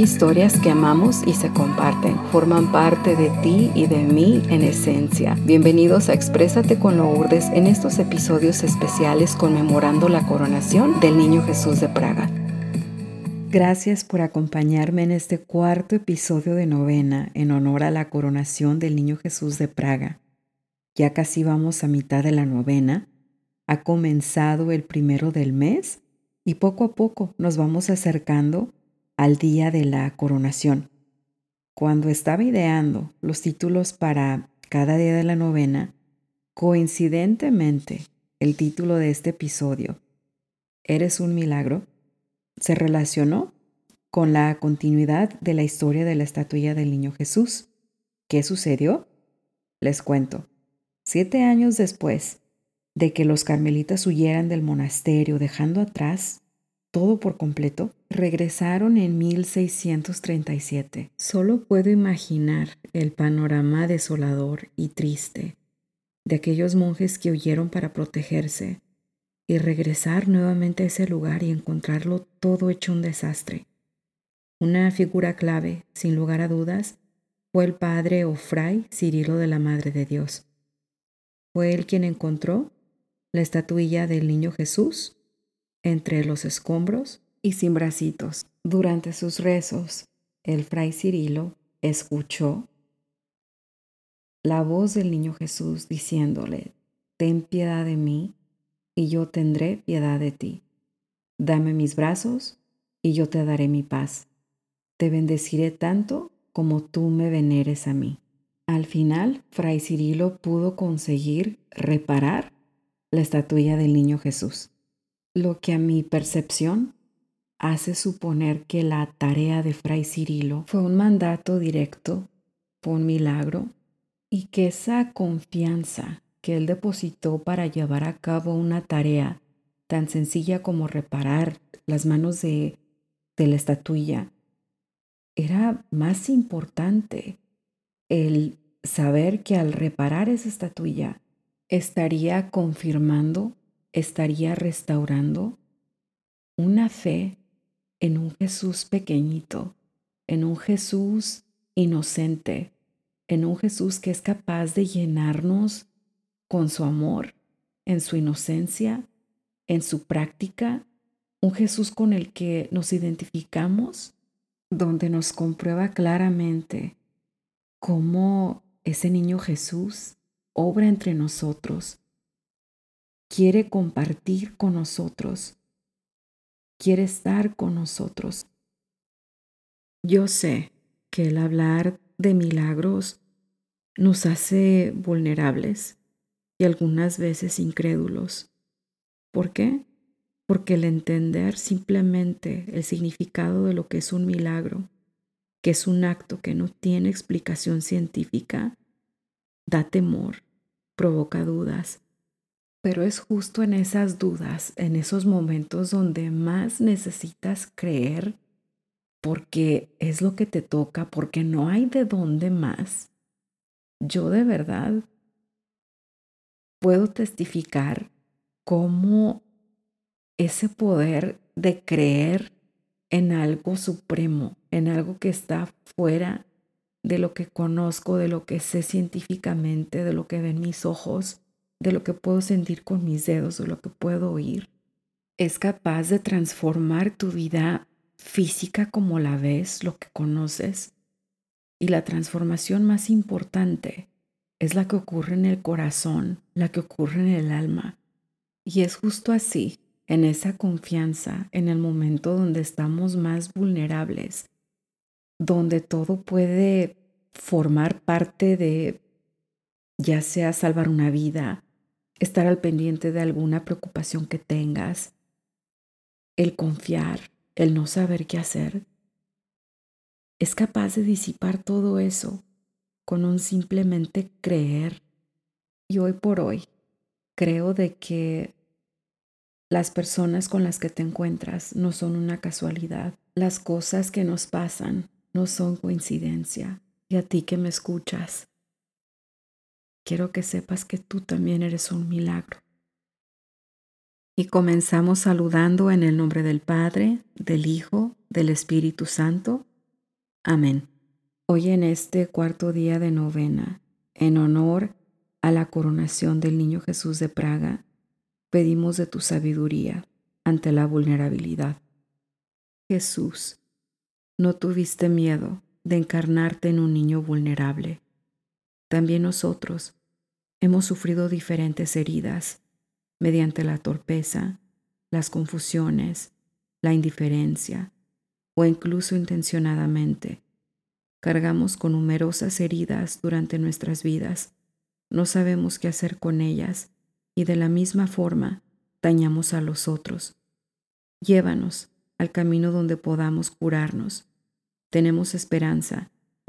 Historias que amamos y se comparten, forman parte de ti y de mí en esencia. Bienvenidos a Exprésate con Lourdes en estos episodios especiales conmemorando la coronación del Niño Jesús de Praga. Gracias por acompañarme en este cuarto episodio de novena en honor a la coronación del Niño Jesús de Praga. Ya casi vamos a mitad de la novena. Ha comenzado el primero del mes y poco a poco nos vamos acercando al día de la coronación. Cuando estaba ideando los títulos para cada día de la novena, coincidentemente el título de este episodio, Eres un milagro, se relacionó con la continuidad de la historia de la estatuilla del niño Jesús. ¿Qué sucedió? Les cuento. Siete años después de que los carmelitas huyeran del monasterio dejando atrás todo por completo, regresaron en 1637. Solo puedo imaginar el panorama desolador y triste de aquellos monjes que huyeron para protegerse y regresar nuevamente a ese lugar y encontrarlo todo hecho un desastre. Una figura clave, sin lugar a dudas, fue el padre o fray Cirilo de la Madre de Dios. Fue él quien encontró la estatuilla del niño Jesús entre los escombros y sin bracitos. Durante sus rezos, el fray Cirilo escuchó la voz del niño Jesús diciéndole, Ten piedad de mí y yo tendré piedad de ti. Dame mis brazos y yo te daré mi paz. Te bendeciré tanto como tú me veneres a mí. Al final, Fray Cirilo pudo conseguir reparar la estatuilla del niño Jesús lo que a mi percepción hace suponer que la tarea de Fray Cirilo fue un mandato directo, fue un milagro, y que esa confianza que él depositó para llevar a cabo una tarea tan sencilla como reparar las manos de, de la estatuilla, era más importante el saber que al reparar esa estatuilla estaría confirmando estaría restaurando una fe en un Jesús pequeñito, en un Jesús inocente, en un Jesús que es capaz de llenarnos con su amor, en su inocencia, en su práctica, un Jesús con el que nos identificamos, donde nos comprueba claramente cómo ese niño Jesús obra entre nosotros quiere compartir con nosotros, quiere estar con nosotros. Yo sé que el hablar de milagros nos hace vulnerables y algunas veces incrédulos. ¿Por qué? Porque el entender simplemente el significado de lo que es un milagro, que es un acto que no tiene explicación científica, da temor, provoca dudas pero es justo en esas dudas, en esos momentos donde más necesitas creer, porque es lo que te toca, porque no hay de dónde más. Yo de verdad puedo testificar cómo ese poder de creer en algo supremo, en algo que está fuera de lo que conozco, de lo que sé científicamente, de lo que ven mis ojos, de lo que puedo sentir con mis dedos o lo que puedo oír, es capaz de transformar tu vida física como la ves, lo que conoces. Y la transformación más importante es la que ocurre en el corazón, la que ocurre en el alma. Y es justo así, en esa confianza, en el momento donde estamos más vulnerables, donde todo puede formar parte de, ya sea salvar una vida, estar al pendiente de alguna preocupación que tengas, el confiar, el no saber qué hacer, es capaz de disipar todo eso con un simplemente creer. Y hoy por hoy creo de que las personas con las que te encuentras no son una casualidad. Las cosas que nos pasan no son coincidencia. Y a ti que me escuchas, quiero que sepas que tú también eres un milagro. Y comenzamos saludando en el nombre del Padre, del Hijo, del Espíritu Santo. Amén. Hoy en este cuarto día de novena, en honor a la coronación del Niño Jesús de Praga, pedimos de tu sabiduría ante la vulnerabilidad. Jesús, no tuviste miedo de encarnarte en un niño vulnerable. También nosotros hemos sufrido diferentes heridas mediante la torpeza, las confusiones, la indiferencia o incluso intencionadamente. Cargamos con numerosas heridas durante nuestras vidas. No sabemos qué hacer con ellas y de la misma forma dañamos a los otros. Llévanos al camino donde podamos curarnos. Tenemos esperanza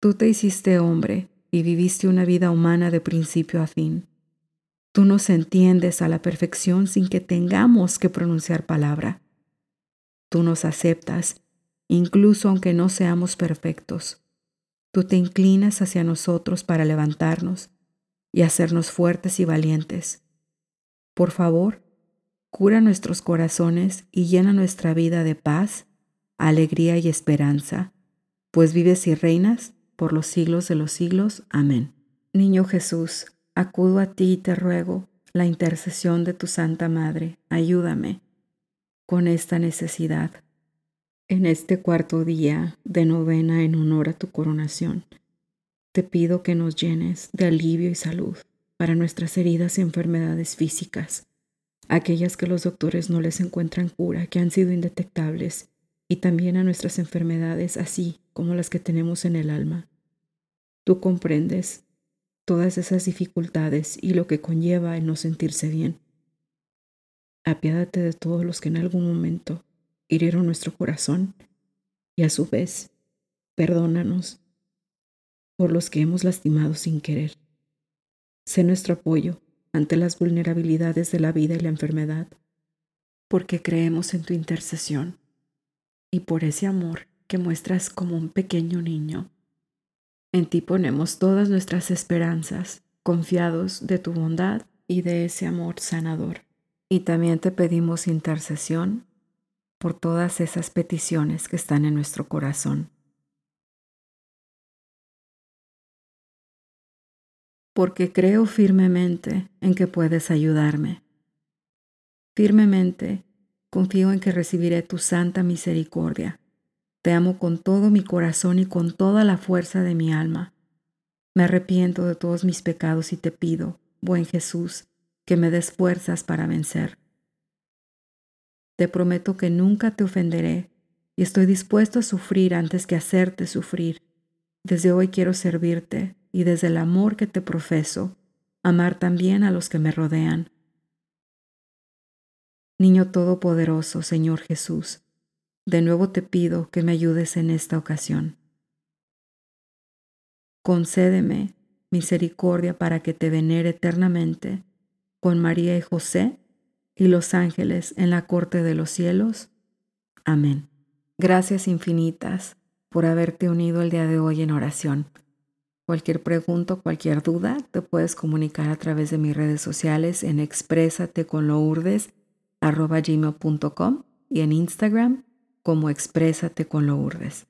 tú te hiciste hombre y viviste una vida humana de principio a fin. Tú nos entiendes a la perfección sin que tengamos que pronunciar palabra. Tú nos aceptas, incluso aunque no seamos perfectos. Tú te inclinas hacia nosotros para levantarnos y hacernos fuertes y valientes. Por favor, cura nuestros corazones y llena nuestra vida de paz, alegría y esperanza, pues vives y reinas por los siglos de los siglos. Amén. Niño Jesús, acudo a ti y te ruego la intercesión de tu Santa Madre. Ayúdame con esta necesidad. En este cuarto día de novena en honor a tu coronación, te pido que nos llenes de alivio y salud para nuestras heridas y enfermedades físicas aquellas que los doctores no les encuentran cura, que han sido indetectables, y también a nuestras enfermedades, así como las que tenemos en el alma. Tú comprendes todas esas dificultades y lo que conlleva el no sentirse bien. Apiádate de todos los que en algún momento hirieron nuestro corazón y a su vez, perdónanos por los que hemos lastimado sin querer. Sé nuestro apoyo ante las vulnerabilidades de la vida y la enfermedad, porque creemos en tu intercesión y por ese amor que muestras como un pequeño niño. En ti ponemos todas nuestras esperanzas, confiados de tu bondad y de ese amor sanador. Y también te pedimos intercesión por todas esas peticiones que están en nuestro corazón. porque creo firmemente en que puedes ayudarme. Firmemente confío en que recibiré tu santa misericordia. Te amo con todo mi corazón y con toda la fuerza de mi alma. Me arrepiento de todos mis pecados y te pido, buen Jesús, que me des fuerzas para vencer. Te prometo que nunca te ofenderé y estoy dispuesto a sufrir antes que hacerte sufrir. Desde hoy quiero servirte, y desde el amor que te profeso, amar también a los que me rodean. Niño Todopoderoso, Señor Jesús, de nuevo te pido que me ayudes en esta ocasión. Concédeme misericordia para que te venere eternamente con María y José y los ángeles en la corte de los cielos. Amén. Gracias infinitas por haberte unido el día de hoy en oración. Cualquier pregunta cualquier duda te puedes comunicar a través de mis redes sociales en expresateconlourdes.com y en Instagram como Exprésate con Lourdes.